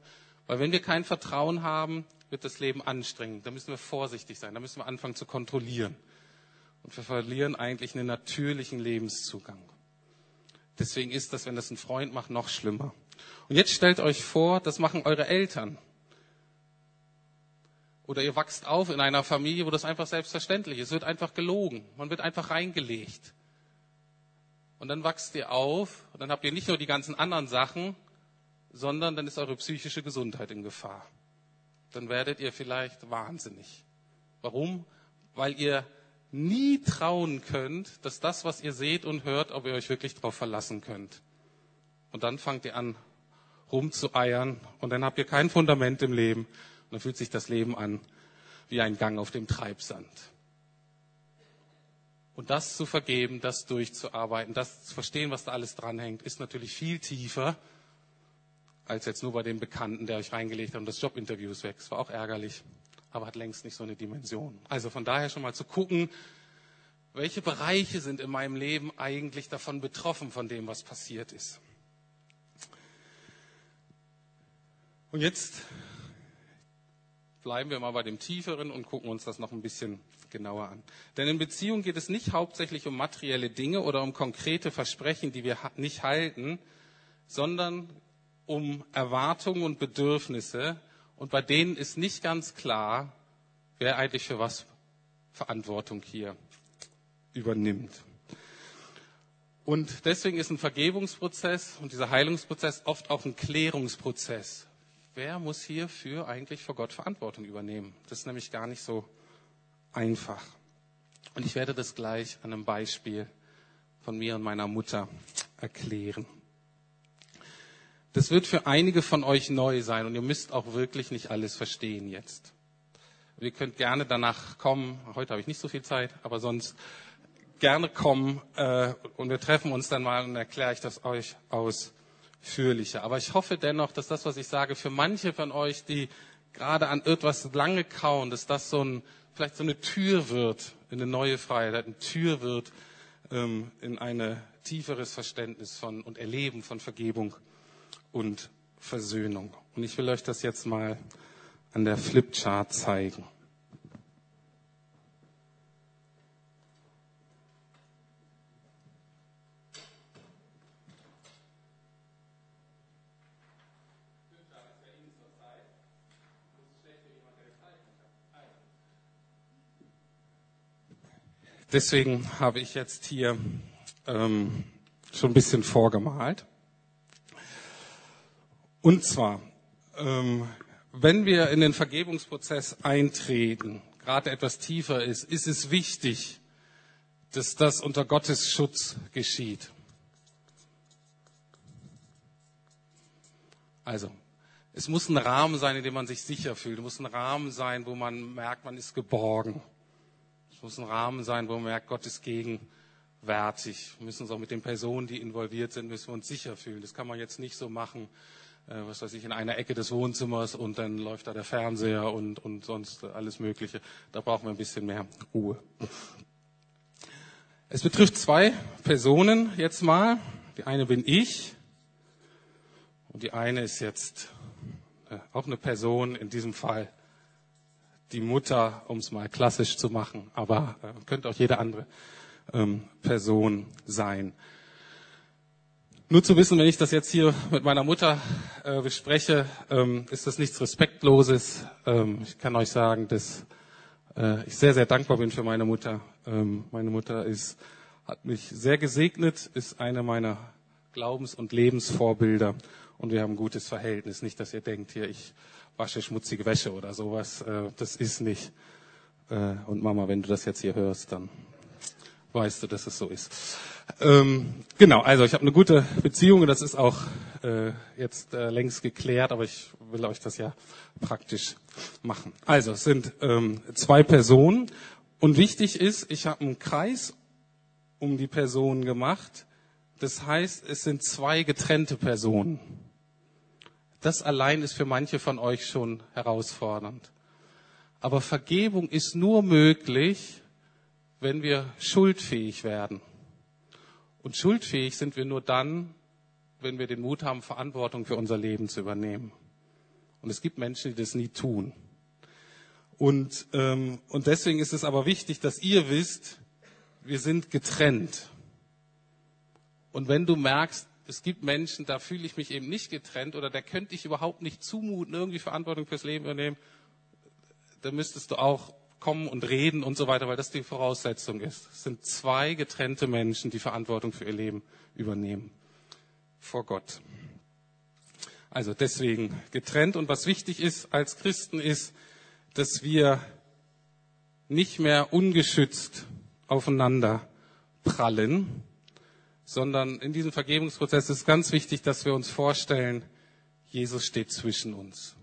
Weil wenn wir kein Vertrauen haben, wird das Leben anstrengend. Da müssen wir vorsichtig sein. Da müssen wir anfangen zu kontrollieren. Und wir verlieren eigentlich einen natürlichen Lebenszugang. Deswegen ist das, wenn das ein Freund macht, noch schlimmer. Und jetzt stellt euch vor, das machen eure Eltern. Oder ihr wachst auf in einer Familie, wo das einfach selbstverständlich ist. Es wird einfach gelogen. Man wird einfach reingelegt. Und dann wachst ihr auf und dann habt ihr nicht nur die ganzen anderen Sachen, sondern dann ist eure psychische Gesundheit in Gefahr dann werdet ihr vielleicht wahnsinnig. Warum? Weil ihr nie trauen könnt, dass das, was ihr seht und hört, ob ihr euch wirklich darauf verlassen könnt. Und dann fangt ihr an, rumzueiern und dann habt ihr kein Fundament im Leben dann fühlt sich das Leben an wie ein Gang auf dem Treibsand. Und das zu vergeben, das durchzuarbeiten, das zu verstehen, was da alles dranhängt, ist natürlich viel tiefer als jetzt nur bei dem Bekannten, der euch reingelegt hat und das Jobinterview ist weg. Das war auch ärgerlich, aber hat längst nicht so eine Dimension. Also von daher schon mal zu gucken, welche Bereiche sind in meinem Leben eigentlich davon betroffen, von dem, was passiert ist. Und jetzt bleiben wir mal bei dem Tieferen und gucken uns das noch ein bisschen genauer an. Denn in Beziehungen geht es nicht hauptsächlich um materielle Dinge oder um konkrete Versprechen, die wir nicht halten, sondern um Erwartungen und Bedürfnisse und bei denen ist nicht ganz klar, wer eigentlich für was Verantwortung hier übernimmt. Und deswegen ist ein Vergebungsprozess und dieser Heilungsprozess oft auch ein Klärungsprozess. Wer muss hierfür eigentlich vor Gott Verantwortung übernehmen? Das ist nämlich gar nicht so einfach. Und ich werde das gleich an einem Beispiel von mir und meiner Mutter erklären. Das wird für einige von euch neu sein und ihr müsst auch wirklich nicht alles verstehen jetzt. Ihr könnt gerne danach kommen. Heute habe ich nicht so viel Zeit, aber sonst gerne kommen äh, und wir treffen uns dann mal und erkläre ich das euch ausführlicher. Aber ich hoffe dennoch, dass das, was ich sage, für manche von euch, die gerade an etwas lange kauen, dass das so ein, vielleicht so eine Tür wird in eine neue Freiheit, eine Tür wird ähm, in ein tieferes Verständnis von und Erleben von Vergebung und Versöhnung. Und ich will euch das jetzt mal an der Flipchart zeigen. Deswegen habe ich jetzt hier ähm, schon ein bisschen vorgemalt. Und zwar, ähm, wenn wir in den Vergebungsprozess eintreten, gerade etwas tiefer ist, ist es wichtig, dass das unter Gottes Schutz geschieht. Also, es muss ein Rahmen sein, in dem man sich sicher fühlt. Es muss ein Rahmen sein, wo man merkt, man ist geborgen. Es muss ein Rahmen sein, wo man merkt, Gott ist gegen, wertig. Wir müssen uns auch mit den Personen, die involviert sind, müssen wir uns sicher fühlen. Das kann man jetzt nicht so machen, äh, was weiß ich, in einer Ecke des Wohnzimmers und dann läuft da der Fernseher und, und sonst alles Mögliche. Da brauchen wir ein bisschen mehr Ruhe. Es betrifft zwei Personen jetzt mal. Die eine bin ich und die eine ist jetzt äh, auch eine Person, in diesem Fall die Mutter, um es mal klassisch zu machen, aber äh, könnte auch jede andere ähm, Person sein. Nur zu wissen, wenn ich das jetzt hier mit meiner Mutter äh, bespreche, ähm, ist das nichts Respektloses. Ähm, ich kann euch sagen, dass äh, ich sehr, sehr dankbar bin für meine Mutter. Ähm, meine Mutter ist, hat mich sehr gesegnet, ist eine meiner Glaubens- und Lebensvorbilder und wir haben ein gutes Verhältnis. Nicht, dass ihr denkt, hier, ich wasche schmutzige Wäsche oder sowas. Äh, das ist nicht. Äh, und Mama, wenn du das jetzt hier hörst, dann weißt du, dass es so ist. Ähm, genau, also ich habe eine gute Beziehung und das ist auch äh, jetzt äh, längst geklärt, aber ich will euch das ja praktisch machen. Also es sind ähm, zwei Personen und wichtig ist, ich habe einen Kreis um die Personen gemacht. Das heißt, es sind zwei getrennte Personen. Das allein ist für manche von euch schon herausfordernd. Aber Vergebung ist nur möglich, wenn wir schuldfähig werden. Und schuldfähig sind wir nur dann, wenn wir den Mut haben, Verantwortung für unser Leben zu übernehmen. Und es gibt Menschen, die das nie tun. Und, ähm, und deswegen ist es aber wichtig, dass ihr wisst, wir sind getrennt. Und wenn du merkst, es gibt Menschen, da fühle ich mich eben nicht getrennt oder da könnte ich überhaupt nicht zumuten, irgendwie Verantwortung fürs Leben übernehmen, dann müsstest du auch kommen und reden und so weiter, weil das die Voraussetzung ist. Es sind zwei getrennte Menschen, die Verantwortung für ihr Leben übernehmen. Vor Gott. Also deswegen getrennt. Und was wichtig ist als Christen ist, dass wir nicht mehr ungeschützt aufeinander prallen, sondern in diesem Vergebungsprozess ist ganz wichtig, dass wir uns vorstellen, Jesus steht zwischen uns.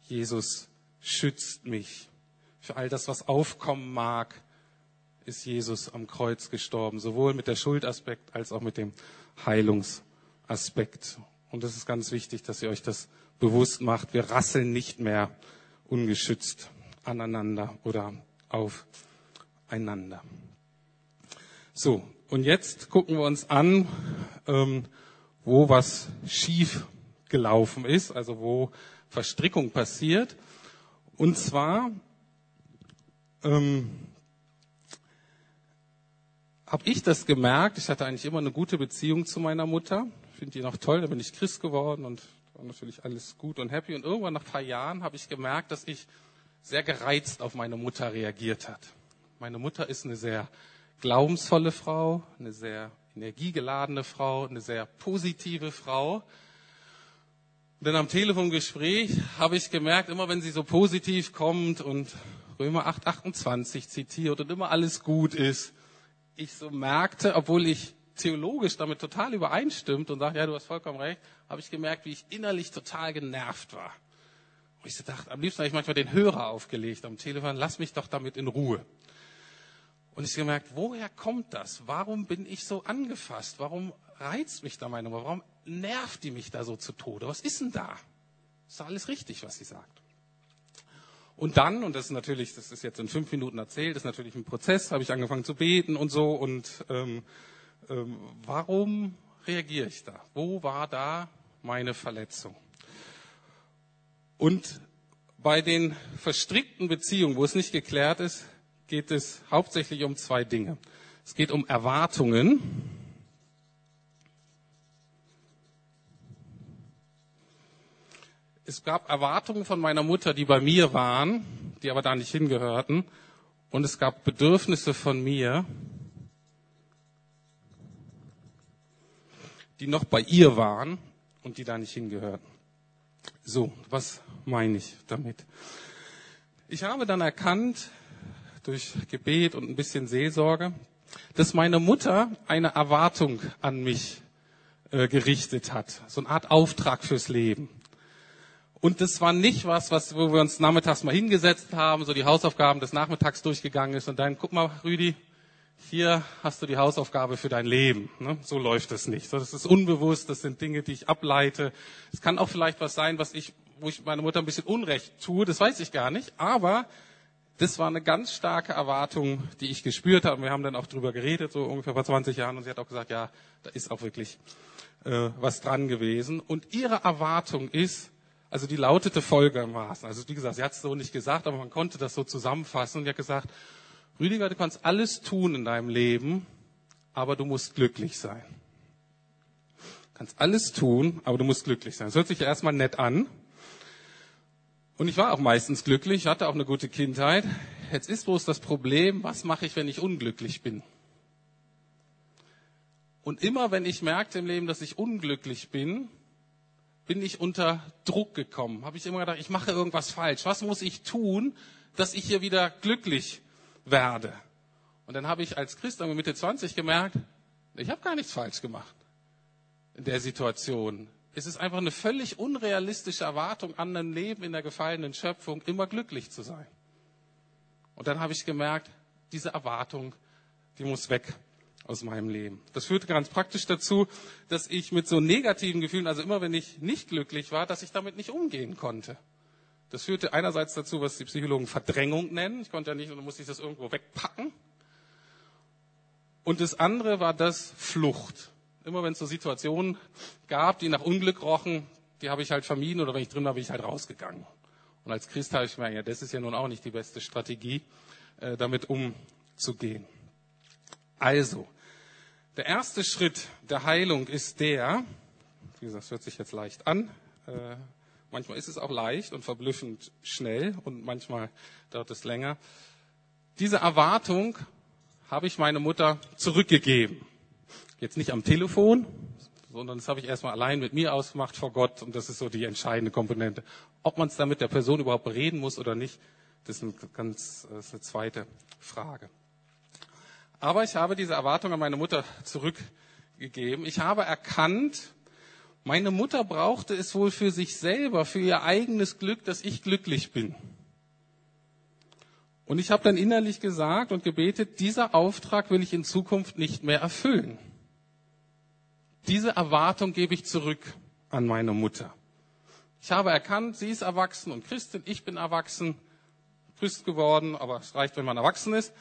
Jesus schützt mich. Für all das, was aufkommen mag, ist Jesus am Kreuz gestorben, sowohl mit der Schuldaspekt als auch mit dem Heilungsaspekt. Und es ist ganz wichtig, dass ihr euch das bewusst macht. Wir rasseln nicht mehr ungeschützt aneinander oder aufeinander. So, und jetzt gucken wir uns an, ähm, wo was schief gelaufen ist, also wo Verstrickung passiert. Und zwar ähm, habe ich das gemerkt. Ich hatte eigentlich immer eine gute Beziehung zu meiner Mutter. Ich finde die noch toll. Da bin ich Christ geworden und war natürlich alles gut und happy. Und irgendwann nach ein paar Jahren habe ich gemerkt, dass ich sehr gereizt auf meine Mutter reagiert hat. Meine Mutter ist eine sehr glaubensvolle Frau, eine sehr energiegeladene Frau, eine sehr positive Frau. Denn am Telefongespräch habe ich gemerkt, immer wenn sie so positiv kommt und Römer 8, 28 zitiert und immer alles gut ist, ich so merkte, obwohl ich theologisch damit total übereinstimmt und sage, ja, du hast vollkommen recht, habe ich gemerkt, wie ich innerlich total genervt war. Und ich so dachte, am liebsten habe ich manchmal den Hörer aufgelegt am Telefon, lass mich doch damit in Ruhe. Und ich gemerkt, woher kommt das? Warum bin ich so angefasst? Warum reizt mich da meine Nummer? Warum nervt die mich da so zu Tode? Was ist denn da? Ist doch alles richtig, was sie sagt. Und dann, und das ist natürlich, das ist jetzt in fünf Minuten erzählt, ist natürlich ein Prozess, habe ich angefangen zu beten und so. Und ähm, ähm, warum reagiere ich da? Wo war da meine Verletzung? Und bei den verstrickten Beziehungen, wo es nicht geklärt ist, geht es hauptsächlich um zwei Dinge. Es geht um Erwartungen. Es gab Erwartungen von meiner Mutter, die bei mir waren, die aber da nicht hingehörten. Und es gab Bedürfnisse von mir, die noch bei ihr waren und die da nicht hingehörten. So, was meine ich damit? Ich habe dann erkannt, durch Gebet und ein bisschen Seelsorge, dass meine Mutter eine Erwartung an mich äh, gerichtet hat, so eine Art Auftrag fürs Leben. Und das war nicht was, was, wo wir uns nachmittags mal hingesetzt haben, so die Hausaufgaben des Nachmittags durchgegangen ist und dann, guck mal, Rüdi, hier hast du die Hausaufgabe für dein Leben. Ne? So läuft es nicht. Das ist unbewusst, das sind Dinge, die ich ableite. Es kann auch vielleicht was sein, was ich, wo ich meiner Mutter ein bisschen Unrecht tue, das weiß ich gar nicht. Aber das war eine ganz starke Erwartung, die ich gespürt habe. Wir haben dann auch drüber geredet, so ungefähr vor 20 Jahren, und sie hat auch gesagt, ja, da ist auch wirklich äh, was dran gewesen. Und ihre Erwartung ist, also die lautete folgermaßen. Also wie gesagt, sie hat es so nicht gesagt, aber man konnte das so zusammenfassen. Und sie hat gesagt, Rüdiger, du kannst alles tun in deinem Leben, aber du musst glücklich sein. Du kannst alles tun, aber du musst glücklich sein. Das hört sich ja erstmal nett an. Und ich war auch meistens glücklich, hatte auch eine gute Kindheit. Jetzt ist bloß das Problem, was mache ich, wenn ich unglücklich bin? Und immer wenn ich merkte im Leben, dass ich unglücklich bin, bin ich unter Druck gekommen. Habe ich immer gedacht, ich mache irgendwas falsch. Was muss ich tun, dass ich hier wieder glücklich werde? Und dann habe ich als Christ Mitte 20 gemerkt, ich habe gar nichts falsch gemacht in der Situation. Es ist einfach eine völlig unrealistische Erwartung an ein Leben in der gefallenen Schöpfung, immer glücklich zu sein. Und dann habe ich gemerkt, diese Erwartung, die muss weg aus meinem Leben. Das führte ganz praktisch dazu, dass ich mit so negativen Gefühlen, also immer wenn ich nicht glücklich war, dass ich damit nicht umgehen konnte. Das führte einerseits dazu, was die Psychologen Verdrängung nennen. Ich konnte ja nicht, und musste ich das irgendwo wegpacken. Und das andere war das Flucht. Immer wenn es so Situationen gab, die nach Unglück rochen, die habe ich halt vermieden oder wenn ich drin war, bin ich halt rausgegangen. Und als Christ habe ich mir, ja, das ist ja nun auch nicht die beste Strategie, äh, damit umzugehen. Also, der erste Schritt der Heilung ist der, wie gesagt, das hört sich jetzt leicht an, äh, manchmal ist es auch leicht und verblüffend schnell und manchmal dauert es länger. Diese Erwartung habe ich meine Mutter zurückgegeben. Jetzt nicht am Telefon, sondern das habe ich erstmal allein mit mir ausgemacht vor Gott und das ist so die entscheidende Komponente. Ob man es dann mit der Person überhaupt bereden muss oder nicht, das ist eine ganz das ist eine zweite Frage. Aber ich habe diese Erwartung an meine Mutter zurückgegeben. Ich habe erkannt, meine Mutter brauchte es wohl für sich selber, für ihr eigenes Glück, dass ich glücklich bin. Und ich habe dann innerlich gesagt und gebetet, dieser Auftrag will ich in Zukunft nicht mehr erfüllen. Diese Erwartung gebe ich zurück an meine Mutter. Ich habe erkannt, sie ist erwachsen und Christin, ich bin erwachsen, Christ geworden, aber es reicht, wenn man erwachsen ist.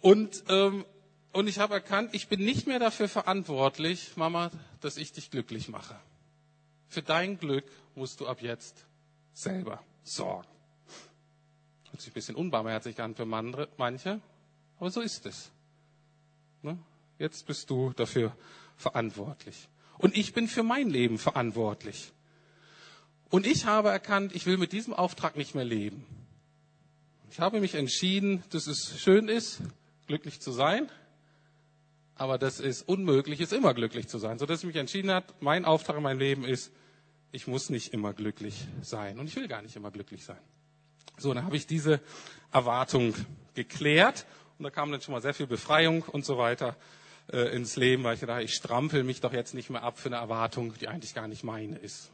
Und, ähm, und ich habe erkannt, ich bin nicht mehr dafür verantwortlich, Mama, dass ich dich glücklich mache. Für dein Glück musst du ab jetzt selber sorgen. Hört sich ein bisschen unbarmherzig an für manche, aber so ist es. Ne? Jetzt bist du dafür verantwortlich. Und ich bin für mein Leben verantwortlich. Und ich habe erkannt, ich will mit diesem Auftrag nicht mehr leben. Ich habe mich entschieden, dass es schön ist, glücklich zu sein, aber dass es unmöglich ist, immer glücklich zu sein. Sodass ich mich entschieden habe, mein Auftrag in meinem Leben ist, ich muss nicht immer glücklich sein. Und ich will gar nicht immer glücklich sein. So, dann habe ich diese Erwartung geklärt und da kam dann schon mal sehr viel Befreiung und so weiter äh, ins Leben, weil ich dachte, ich strampel mich doch jetzt nicht mehr ab für eine Erwartung, die eigentlich gar nicht meine ist.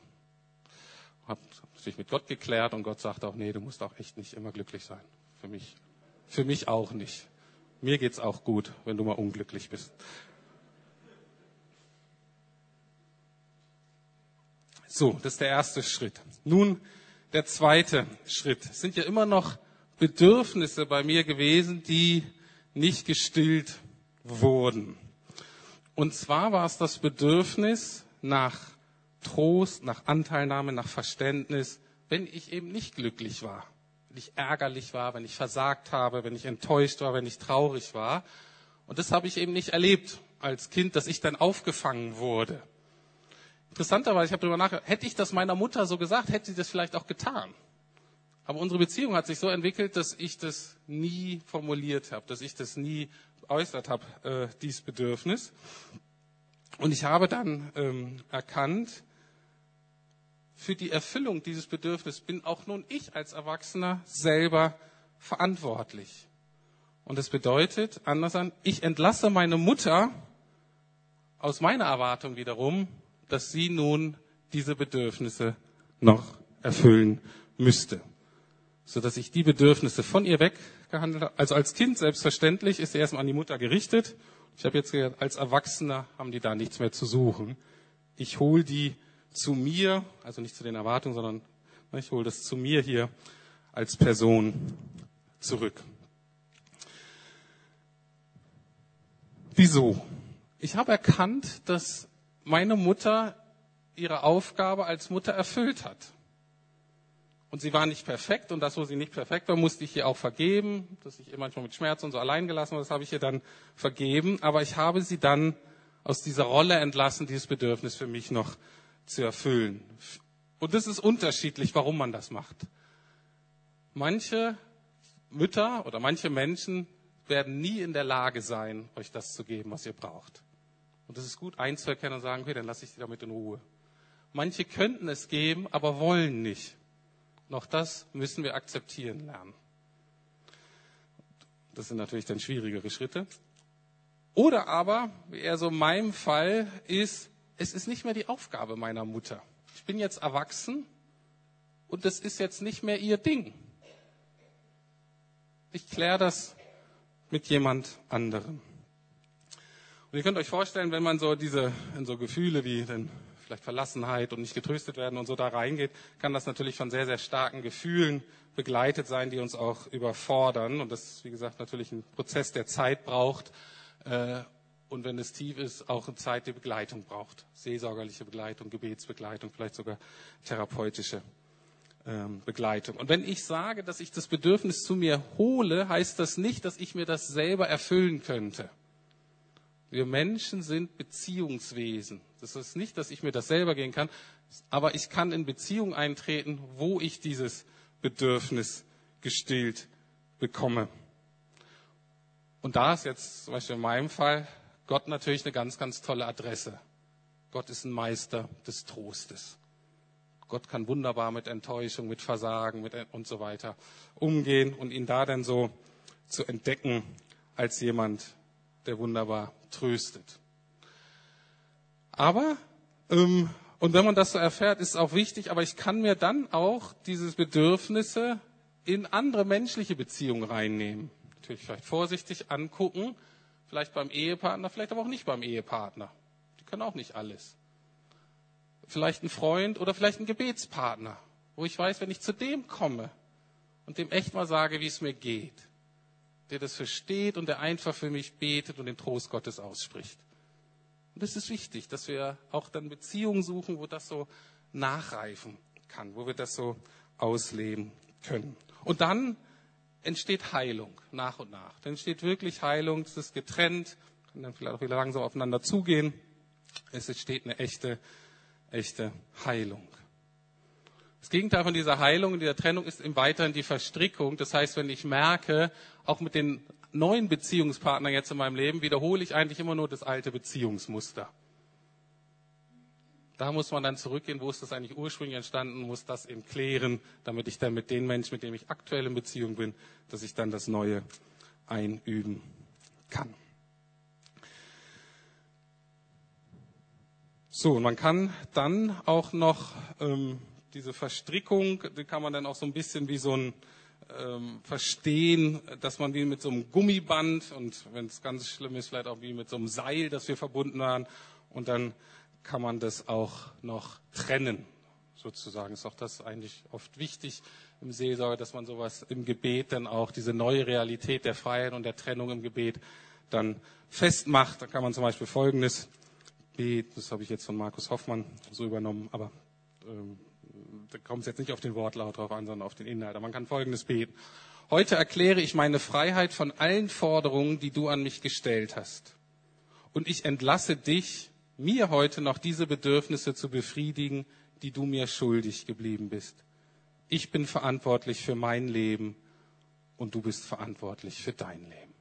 Habe natürlich mit Gott geklärt und Gott sagt auch, nee, du musst auch echt nicht immer glücklich sein. Für mich, für mich auch nicht. Mir geht's auch gut, wenn du mal unglücklich bist. So, das ist der erste Schritt. Nun der zweite Schritt. Es sind ja immer noch Bedürfnisse bei mir gewesen, die nicht gestillt wurden. Und zwar war es das Bedürfnis nach Trost, nach Anteilnahme, nach Verständnis, wenn ich eben nicht glücklich war, wenn ich ärgerlich war, wenn ich versagt habe, wenn ich enttäuscht war, wenn ich traurig war. Und das habe ich eben nicht erlebt als Kind, dass ich dann aufgefangen wurde. Interessanterweise, ich habe darüber nachgedacht, hätte ich das meiner Mutter so gesagt, hätte sie das vielleicht auch getan. Aber unsere Beziehung hat sich so entwickelt, dass ich das nie formuliert habe, dass ich das nie geäußert habe, äh, dieses Bedürfnis. Und ich habe dann ähm, erkannt, für die Erfüllung dieses Bedürfnisses bin auch nun ich als Erwachsener selber verantwortlich. Und das bedeutet, anders an, ich entlasse meine Mutter aus meiner Erwartung wiederum, dass sie nun diese Bedürfnisse noch erfüllen müsste. Sodass ich die Bedürfnisse von ihr weg gehandelt hat. Also als Kind selbstverständlich ist er erstmal an die Mutter gerichtet. Ich habe jetzt gesagt, als Erwachsener haben die da nichts mehr zu suchen. Ich hole die zu mir, also nicht zu den Erwartungen, sondern ich hole das zu mir hier als Person zurück. Wieso? Ich habe erkannt, dass meine Mutter ihre Aufgabe als Mutter erfüllt hat. Und sie war nicht perfekt und das, wo sie nicht perfekt war, musste ich ihr auch vergeben, dass ich ihr manchmal mit Schmerz und so allein gelassen war, das habe ich ihr dann vergeben. Aber ich habe sie dann aus dieser Rolle entlassen, dieses Bedürfnis für mich noch zu erfüllen. Und das ist unterschiedlich, warum man das macht. Manche Mütter oder manche Menschen werden nie in der Lage sein, euch das zu geben, was ihr braucht. Und es ist gut einzuerkennen und sagen, okay, dann lasse ich sie damit in Ruhe. Manche könnten es geben, aber wollen nicht. Noch das müssen wir akzeptieren lernen. Das sind natürlich dann schwierigere Schritte. Oder aber, wie eher so in meinem Fall, ist, es ist nicht mehr die Aufgabe meiner Mutter. Ich bin jetzt erwachsen und das ist jetzt nicht mehr ihr Ding. Ich kläre das mit jemand anderem. Und ihr könnt euch vorstellen, wenn man so diese, in so Gefühle wie den vielleicht Verlassenheit und nicht getröstet werden und so da reingeht, kann das natürlich von sehr, sehr starken Gefühlen begleitet sein, die uns auch überfordern. Und das ist, wie gesagt, natürlich ein Prozess, der Zeit braucht. Äh, und wenn es tief ist, auch eine Zeit, die Begleitung braucht. Seelsorgerliche Begleitung, Gebetsbegleitung, vielleicht sogar therapeutische ähm, Begleitung. Und wenn ich sage, dass ich das Bedürfnis zu mir hole, heißt das nicht, dass ich mir das selber erfüllen könnte. Wir Menschen sind Beziehungswesen. Das ist nicht, dass ich mir das selber gehen kann, aber ich kann in Beziehung eintreten, wo ich dieses Bedürfnis gestillt bekomme. Und da ist jetzt zum Beispiel in meinem Fall Gott natürlich eine ganz, ganz tolle Adresse. Gott ist ein Meister des Trostes. Gott kann wunderbar mit Enttäuschung, mit Versagen mit und so weiter umgehen und ihn da dann so zu entdecken als jemand, der wunderbar tröstet. Aber, ähm, und wenn man das so erfährt, ist es auch wichtig, aber ich kann mir dann auch diese Bedürfnisse in andere menschliche Beziehungen reinnehmen. Natürlich vielleicht vorsichtig angucken, vielleicht beim Ehepartner, vielleicht aber auch nicht beim Ehepartner. Die können auch nicht alles. Vielleicht ein Freund oder vielleicht ein Gebetspartner, wo ich weiß, wenn ich zu dem komme und dem echt mal sage, wie es mir geht, der das versteht und der einfach für mich betet und den Trost Gottes ausspricht. Und es ist wichtig, dass wir auch dann Beziehungen suchen, wo das so nachreifen kann, wo wir das so ausleben können. Und dann entsteht Heilung nach und nach. Dann entsteht wirklich Heilung, es ist getrennt, kann dann vielleicht auch wieder langsam aufeinander zugehen. Es entsteht eine echte, echte Heilung. Das Gegenteil von dieser Heilung und dieser Trennung ist im Weiteren die Verstrickung. Das heißt, wenn ich merke, auch mit den neuen Beziehungspartnern jetzt in meinem Leben, wiederhole ich eigentlich immer nur das alte Beziehungsmuster. Da muss man dann zurückgehen, wo ist das eigentlich ursprünglich entstanden, muss das eben klären, damit ich dann mit den Menschen, mit denen ich aktuell in Beziehung bin, dass ich dann das Neue einüben kann. So, und man kann dann auch noch ähm, diese Verstrickung, die kann man dann auch so ein bisschen wie so ein ähm, verstehen, dass man wie mit so einem Gummiband und wenn es ganz schlimm ist, vielleicht auch wie mit so einem Seil, das wir verbunden waren. Und dann kann man das auch noch trennen, sozusagen. Ist auch das eigentlich oft wichtig im Seelsorge, dass man sowas im Gebet dann auch diese neue Realität der Freiheit und der Trennung im Gebet dann festmacht. Da kann man zum Beispiel Folgendes beten. Das habe ich jetzt von Markus Hoffmann so übernommen, aber ähm, da kommt es jetzt nicht auf den Wortlaut drauf an, sondern auf den Inhalt. Aber man kann Folgendes beten. Heute erkläre ich meine Freiheit von allen Forderungen, die du an mich gestellt hast. Und ich entlasse dich, mir heute noch diese Bedürfnisse zu befriedigen, die du mir schuldig geblieben bist. Ich bin verantwortlich für mein Leben und du bist verantwortlich für dein Leben.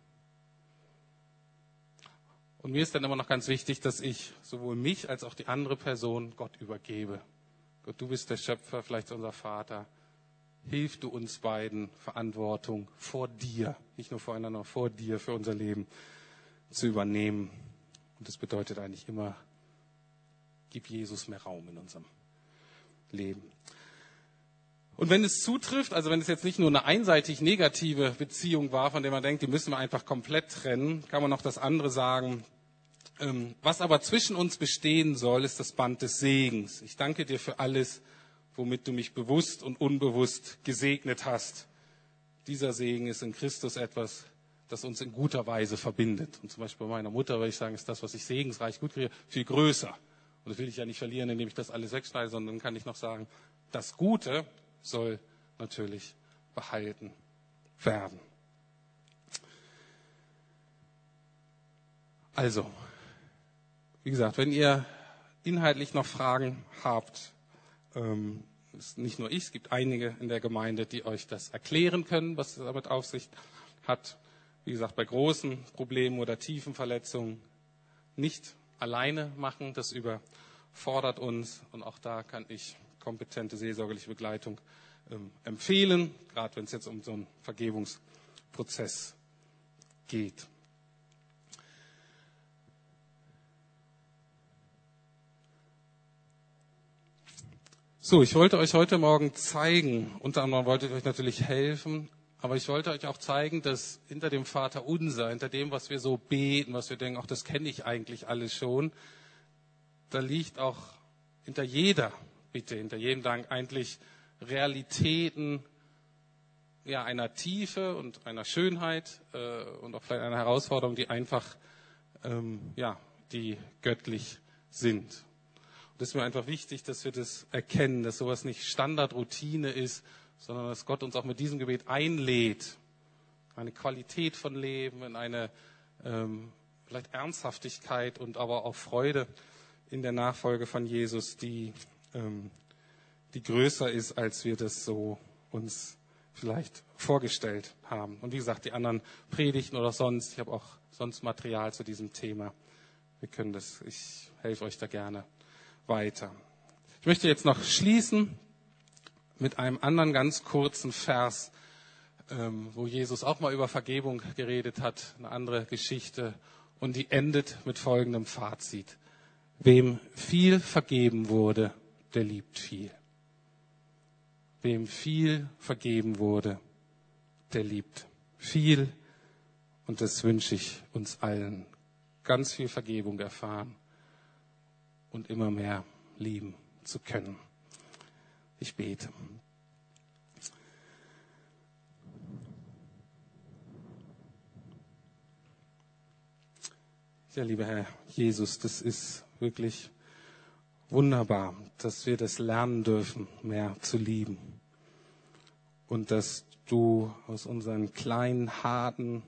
Und mir ist dann immer noch ganz wichtig, dass ich sowohl mich als auch die andere Person Gott übergebe. Gott, du bist der Schöpfer, vielleicht unser Vater. Hilf du uns beiden, Verantwortung vor dir, nicht nur voreinander, vor dir, für unser Leben zu übernehmen. Und das bedeutet eigentlich immer, gib Jesus mehr Raum in unserem Leben. Und wenn es zutrifft, also wenn es jetzt nicht nur eine einseitig negative Beziehung war, von der man denkt, die müssen wir einfach komplett trennen, kann man noch das andere sagen. Ähm, was aber zwischen uns bestehen soll, ist das Band des Segens. Ich danke dir für alles, womit du mich bewusst und unbewusst gesegnet hast. Dieser Segen ist in Christus etwas, das uns in guter Weise verbindet. Und zum Beispiel bei meiner Mutter würde ich sagen, ist das, was ich segensreich gut kriege, viel größer. Und das will ich ja nicht verlieren, indem ich das alles wegschneide, sondern kann ich noch sagen, das Gute soll natürlich behalten werden. Also, wie gesagt, wenn ihr inhaltlich noch Fragen habt, ähm, ist nicht nur ich, es gibt einige in der Gemeinde, die euch das erklären können, was es damit auf sich hat. Wie gesagt, bei großen Problemen oder tiefen Verletzungen nicht alleine machen, das überfordert uns und auch da kann ich kompetente seelsorgerliche Begleitung ähm, empfehlen, gerade wenn es jetzt um so einen Vergebungsprozess geht. So, ich wollte euch heute Morgen zeigen, unter anderem wollte ich euch natürlich helfen, aber ich wollte euch auch zeigen, dass hinter dem Vater unser, hinter dem, was wir so beten, was wir denken, auch das kenne ich eigentlich alles schon, da liegt auch hinter jeder bitte hinter jedem Dank eigentlich Realitäten ja, einer Tiefe und einer Schönheit äh, und auch vielleicht einer Herausforderung, die einfach ähm, ja, die göttlich sind. Und es ist mir einfach wichtig, dass wir das erkennen, dass sowas nicht Standardroutine ist, sondern dass Gott uns auch mit diesem Gebet einlädt, eine Qualität von Leben, in eine ähm, vielleicht Ernsthaftigkeit und aber auch Freude in der Nachfolge von Jesus, die ähm, die größer ist, als wir das so uns vielleicht vorgestellt haben. Und wie gesagt, die anderen Predigten oder sonst, ich habe auch sonst Material zu diesem Thema. Wir können das, ich helfe euch da gerne weiter. Ich möchte jetzt noch schließen mit einem anderen ganz kurzen Vers, ähm, wo Jesus auch mal über Vergebung geredet hat, eine andere Geschichte. Und die endet mit folgendem Fazit. Wem viel vergeben wurde, der liebt viel. Wem viel vergeben wurde, der liebt viel. Und das wünsche ich uns allen. Ganz viel Vergebung erfahren und immer mehr lieben zu können. Ich bete. Ja, lieber Herr Jesus, das ist wirklich wunderbar, dass wir das lernen dürfen, mehr zu lieben. Und dass du aus unseren kleinen, harten,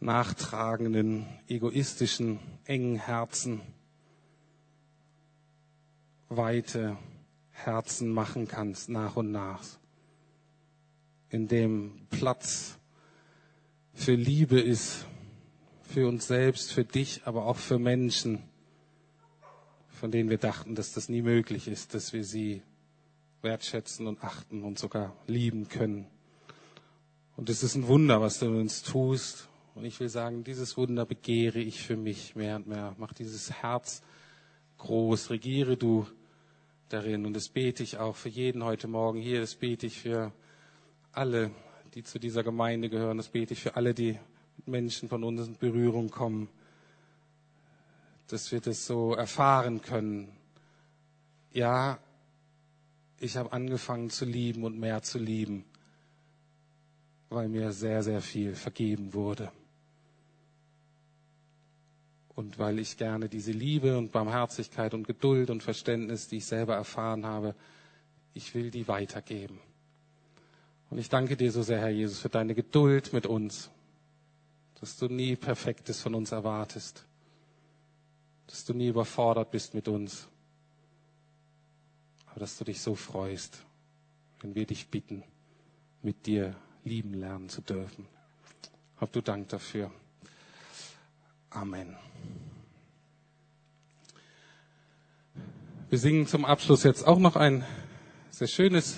nachtragenden, egoistischen, engen Herzen weite Herzen machen kannst, nach und nach. In dem Platz für Liebe ist, für uns selbst, für dich, aber auch für Menschen von denen wir dachten, dass das nie möglich ist, dass wir sie wertschätzen und achten und sogar lieben können. Und es ist ein Wunder, was du uns tust. Und ich will sagen, dieses Wunder begehre ich für mich mehr und mehr. Mach dieses Herz groß. Regiere du darin. Und das bete ich auch für jeden heute Morgen hier. Das bete ich für alle, die zu dieser Gemeinde gehören. Das bete ich für alle, die Menschen von uns in Berührung kommen dass wir das so erfahren können. Ja, ich habe angefangen zu lieben und mehr zu lieben, weil mir sehr, sehr viel vergeben wurde. Und weil ich gerne diese Liebe und Barmherzigkeit und Geduld und Verständnis, die ich selber erfahren habe, ich will die weitergeben. Und ich danke dir so sehr, Herr Jesus, für deine Geduld mit uns, dass du nie Perfektes von uns erwartest dass du nie überfordert bist mit uns, aber dass du dich so freust, wenn wir dich bitten, mit dir lieben lernen zu dürfen. Hab du Dank dafür. Amen. Wir singen zum Abschluss jetzt auch noch ein sehr schönes